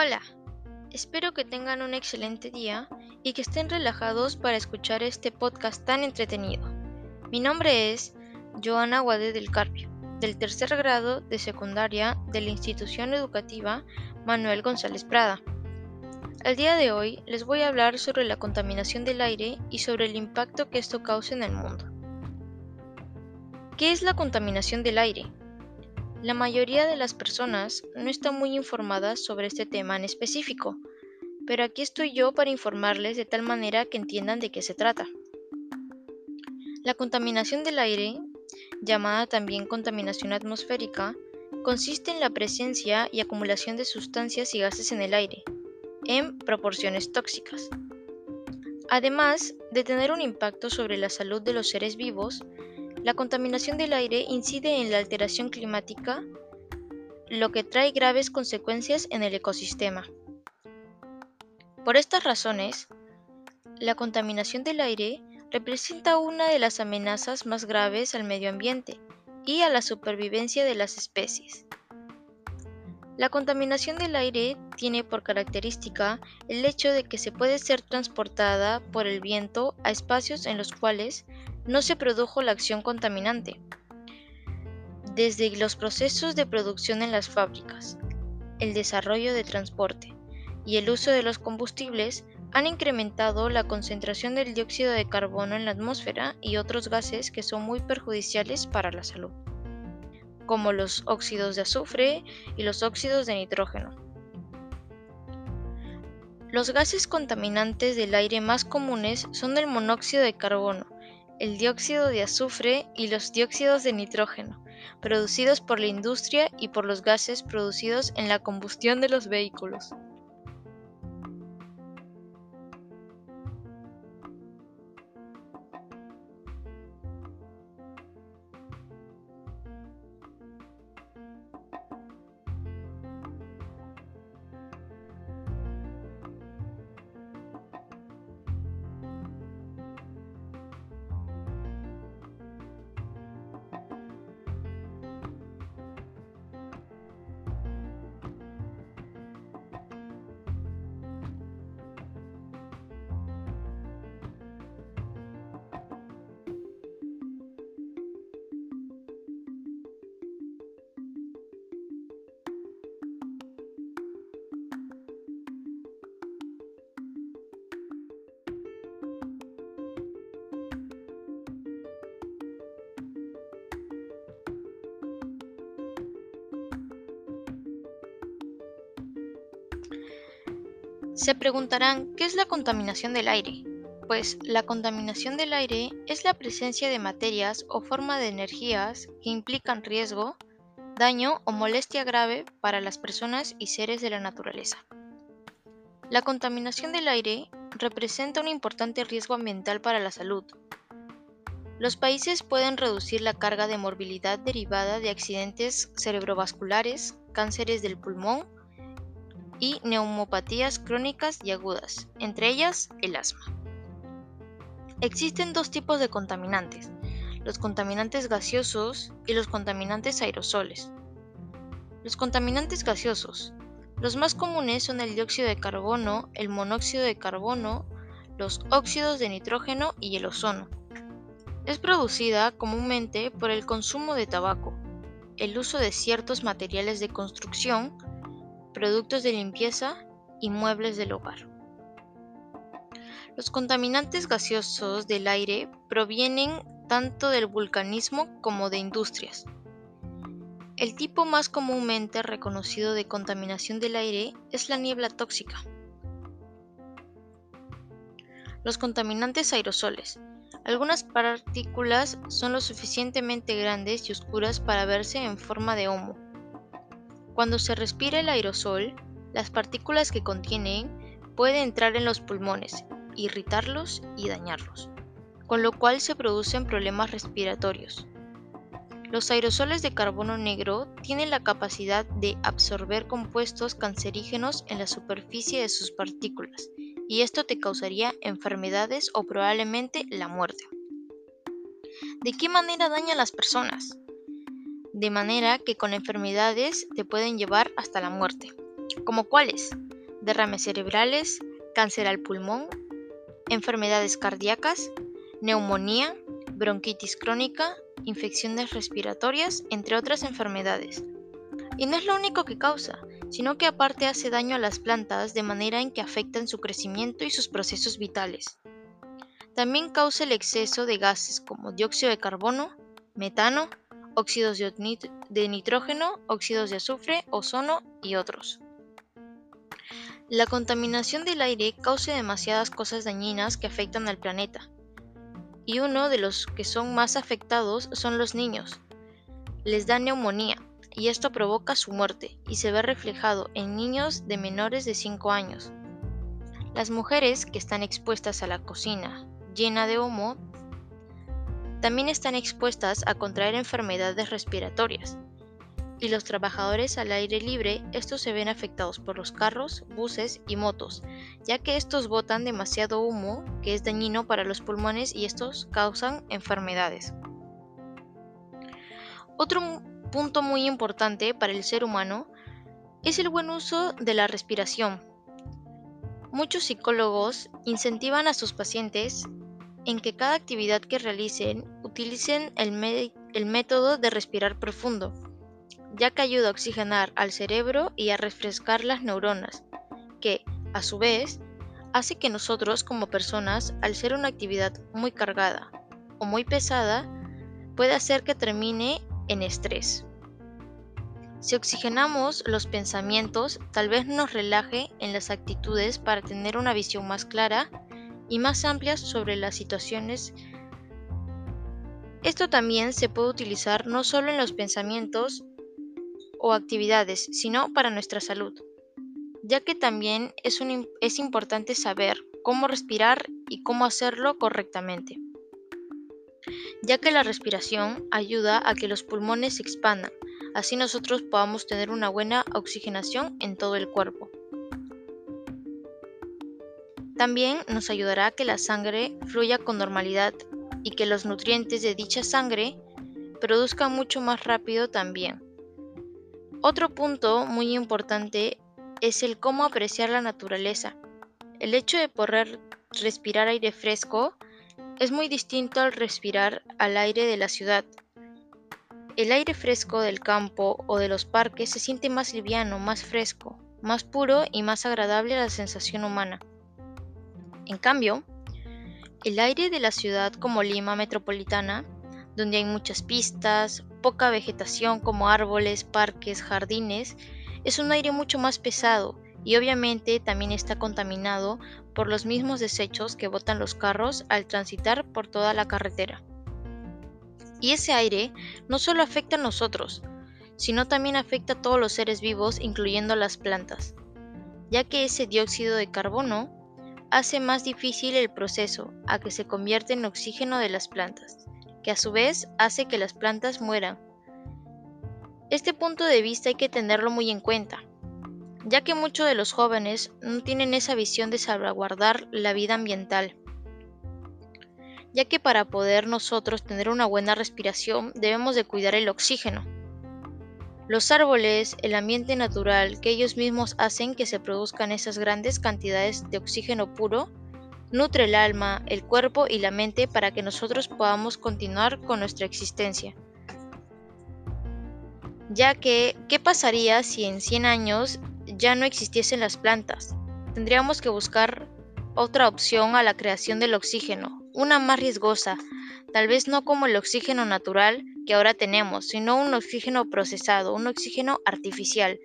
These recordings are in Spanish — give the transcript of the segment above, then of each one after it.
Hola, espero que tengan un excelente día y que estén relajados para escuchar este podcast tan entretenido. Mi nombre es Joana Guade del Carpio, del tercer grado de secundaria de la institución educativa Manuel González Prada. El día de hoy les voy a hablar sobre la contaminación del aire y sobre el impacto que esto causa en el mundo. ¿Qué es la contaminación del aire? La mayoría de las personas no están muy informadas sobre este tema en específico, pero aquí estoy yo para informarles de tal manera que entiendan de qué se trata. La contaminación del aire, llamada también contaminación atmosférica, consiste en la presencia y acumulación de sustancias y gases en el aire, en proporciones tóxicas. Además de tener un impacto sobre la salud de los seres vivos, la contaminación del aire incide en la alteración climática, lo que trae graves consecuencias en el ecosistema. Por estas razones, la contaminación del aire representa una de las amenazas más graves al medio ambiente y a la supervivencia de las especies. La contaminación del aire tiene por característica el hecho de que se puede ser transportada por el viento a espacios en los cuales no se produjo la acción contaminante. Desde los procesos de producción en las fábricas, el desarrollo de transporte y el uso de los combustibles han incrementado la concentración del dióxido de carbono en la atmósfera y otros gases que son muy perjudiciales para la salud, como los óxidos de azufre y los óxidos de nitrógeno. Los gases contaminantes del aire más comunes son el monóxido de carbono, el dióxido de azufre y los dióxidos de nitrógeno, producidos por la industria y por los gases producidos en la combustión de los vehículos. Se preguntarán, ¿qué es la contaminación del aire? Pues la contaminación del aire es la presencia de materias o forma de energías que implican riesgo, daño o molestia grave para las personas y seres de la naturaleza. La contaminación del aire representa un importante riesgo ambiental para la salud. Los países pueden reducir la carga de morbilidad derivada de accidentes cerebrovasculares, cánceres del pulmón, y neumopatías crónicas y agudas, entre ellas el asma. Existen dos tipos de contaminantes, los contaminantes gaseosos y los contaminantes aerosoles. Los contaminantes gaseosos. Los más comunes son el dióxido de carbono, el monóxido de carbono, los óxidos de nitrógeno y el ozono. Es producida comúnmente por el consumo de tabaco, el uso de ciertos materiales de construcción, productos de limpieza y muebles del hogar. Los contaminantes gaseosos del aire provienen tanto del vulcanismo como de industrias. El tipo más comúnmente reconocido de contaminación del aire es la niebla tóxica. Los contaminantes aerosoles. Algunas partículas son lo suficientemente grandes y oscuras para verse en forma de homo cuando se respira el aerosol, las partículas que contienen pueden entrar en los pulmones, irritarlos y dañarlos, con lo cual se producen problemas respiratorios. Los aerosoles de carbono negro tienen la capacidad de absorber compuestos cancerígenos en la superficie de sus partículas, y esto te causaría enfermedades o probablemente la muerte. ¿De qué manera daña a las personas? De manera que con enfermedades te pueden llevar hasta la muerte. ¿Como cuáles? derrames cerebrales, cáncer al pulmón, enfermedades cardíacas, neumonía, bronquitis crónica, infecciones respiratorias, entre otras enfermedades. Y no es lo único que causa, sino que aparte hace daño a las plantas de manera en que afectan su crecimiento y sus procesos vitales. También causa el exceso de gases como dióxido de carbono, metano, óxidos de nitrógeno, óxidos de azufre, ozono y otros. La contaminación del aire causa demasiadas cosas dañinas que afectan al planeta. Y uno de los que son más afectados son los niños. Les da neumonía y esto provoca su muerte y se ve reflejado en niños de menores de 5 años. Las mujeres que están expuestas a la cocina llena de humo también están expuestas a contraer enfermedades respiratorias. Y los trabajadores al aire libre, estos se ven afectados por los carros, buses y motos, ya que estos botan demasiado humo que es dañino para los pulmones y estos causan enfermedades. Otro punto muy importante para el ser humano es el buen uso de la respiración. Muchos psicólogos incentivan a sus pacientes en que cada actividad que realicen utilicen el, el método de respirar profundo, ya que ayuda a oxigenar al cerebro y a refrescar las neuronas, que, a su vez, hace que nosotros como personas, al ser una actividad muy cargada o muy pesada, puede hacer que termine en estrés. Si oxigenamos los pensamientos, tal vez nos relaje en las actitudes para tener una visión más clara y más amplias sobre las situaciones. Esto también se puede utilizar no solo en los pensamientos o actividades, sino para nuestra salud, ya que también es, importante saber cómo respirar y cómo hacerlo correctamente, ya que la respiración ayuda a que los pulmones se expandan, así nosotros podamos tener una buena oxigenación en todo el cuerpo. También nos ayudará a que la sangre fluya con normalidad y que los nutrientes de dicha sangre produzcan mucho más rápido también. Otro punto muy importante es el cómo apreciar la naturaleza. El hecho de poder respirar aire fresco es muy distinto al respirar al aire de la ciudad. El aire fresco del campo o de los parques se siente más liviano, más fresco, más puro y más agradable a la sensación humana. En cambio, el aire de la ciudad como Lima metropolitana, donde hay muchas pistas, poca vegetación como árboles, parques, jardines, es un aire mucho más pesado y obviamente también está contaminado por los mismos desechos que botan los carros al transitar por toda la carretera. Y ese aire no solo afecta a nosotros, sino también afecta a todos los seres vivos, incluyendo las plantas, ya que ese dióxido de carbono hace más difícil el proceso a que se convierte en oxígeno de las plantas, que a su vez hace que las plantas mueran. Este punto de vista hay que tenerlo muy en cuenta, ya que muchos de los jóvenes no tienen esa visión de salvaguardar la vida ambiental, ya que para poder nosotros tener una buena respiración debemos de cuidar el oxígeno los árboles, el ambiente natural que ellos mismos hacen que se produzcan esas grandes cantidades de oxígeno puro, nutre el alma, el cuerpo y la mente para que nosotros podamos continuar con nuestra existencia. Ya que, ¿qué pasaría si en 100 años ya no existiesen las plantas? Tendríamos que buscar otra opción a la creación del oxígeno, una más riesgosa, tal vez no como el oxígeno natural, que ahora tenemos, sino un oxígeno procesado, un oxígeno artificial,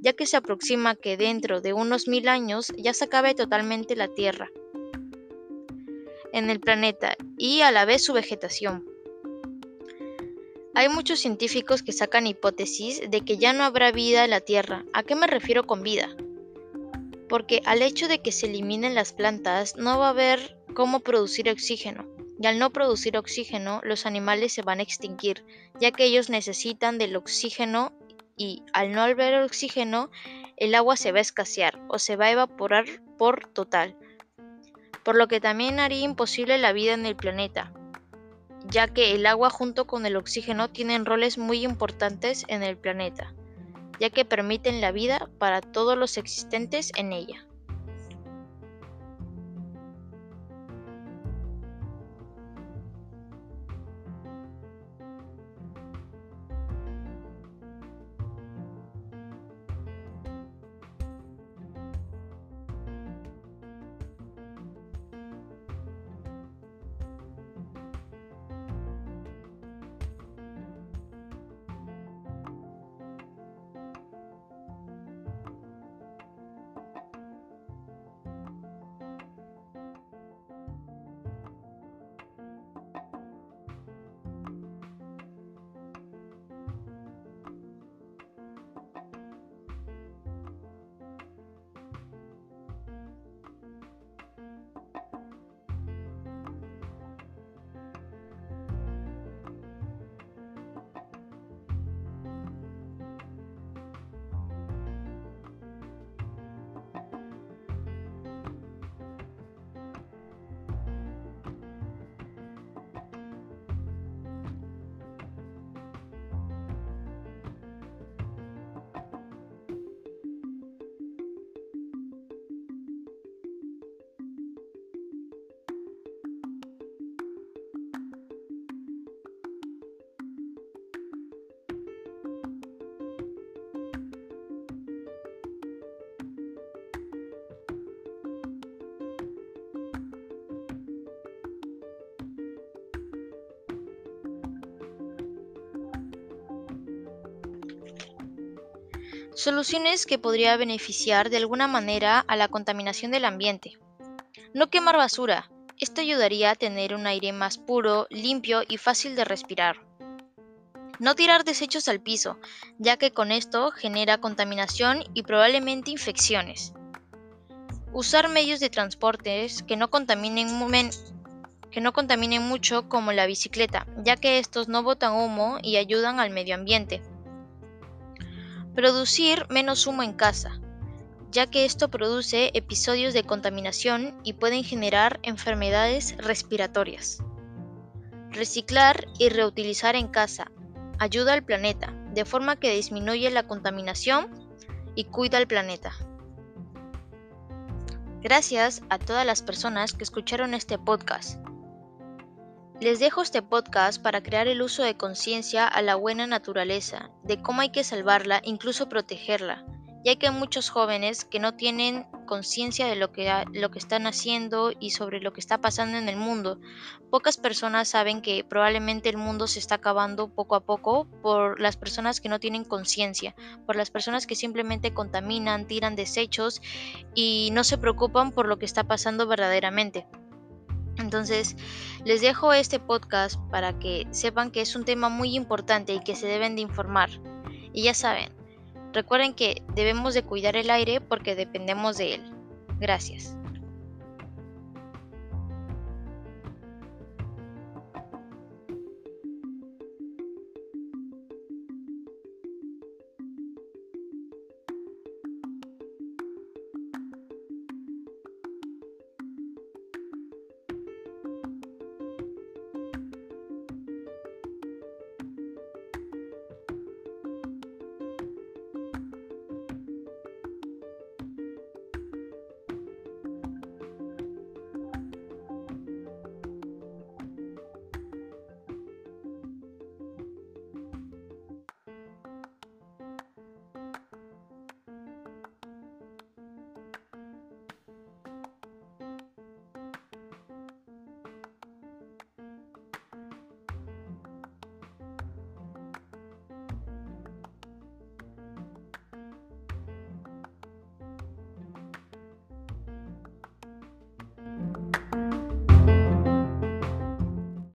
ya que se aproxima que dentro de unos mil años ya se acabe totalmente la Tierra en el planeta y a la vez su vegetación. Hay muchos científicos que sacan hipótesis de que ya no habrá vida en la Tierra. ¿A qué me refiero con vida? Porque al hecho de que se eliminen las plantas no va a haber cómo producir oxígeno y al no producir oxígeno los animales se van a extinguir, ya que ellos necesitan del oxígeno y al no haber oxígeno el agua se va a escasear o se va a evaporar por total, por lo que también haría imposible la vida en el planeta, ya que el agua junto con el oxígeno tienen roles muy importantes en el planeta. ya que permiten la vida para todos los existentes en ella. Soluciones que podría beneficiar de alguna manera a la contaminación del ambiente. No quemar basura. Esto ayudaría a tener un aire más puro, limpio y fácil de respirar. No tirar desechos al piso, ya que con esto genera contaminación y probablemente infecciones. Usar medios de transportes que no contaminen, que no contaminen mucho como la bicicleta, ya que estos no botan humo y ayudan al medio ambiente. Producir menos humo en casa, ya que esto produce episodios de contaminación y pueden generar enfermedades respiratorias. Reciclar y reutilizar en casa ayuda al planeta, de forma que disminuye la contaminación y cuida al planeta. Gracias a todas las personas que escucharon este podcast. Les dejo este podcast para crear el uso de conciencia a la buena naturaleza, de cómo hay que salvarla, incluso protegerla, ya que hay muchos jóvenes que no tienen conciencia de lo que, lo que están haciendo y sobre lo que está pasando en el mundo. Pocas personas saben que probablemente el mundo se está acabando poco a poco por las personas que no tienen conciencia, por las personas que simplemente contaminan, tiran desechos y no se preocupan por lo que está pasando verdaderamente. Entonces, les dejo este podcast para que sepan que es un tema muy importante y que se deben de informar. Y ya saben, recuerden que debemos de cuidar el aire porque dependemos de él. Gracias.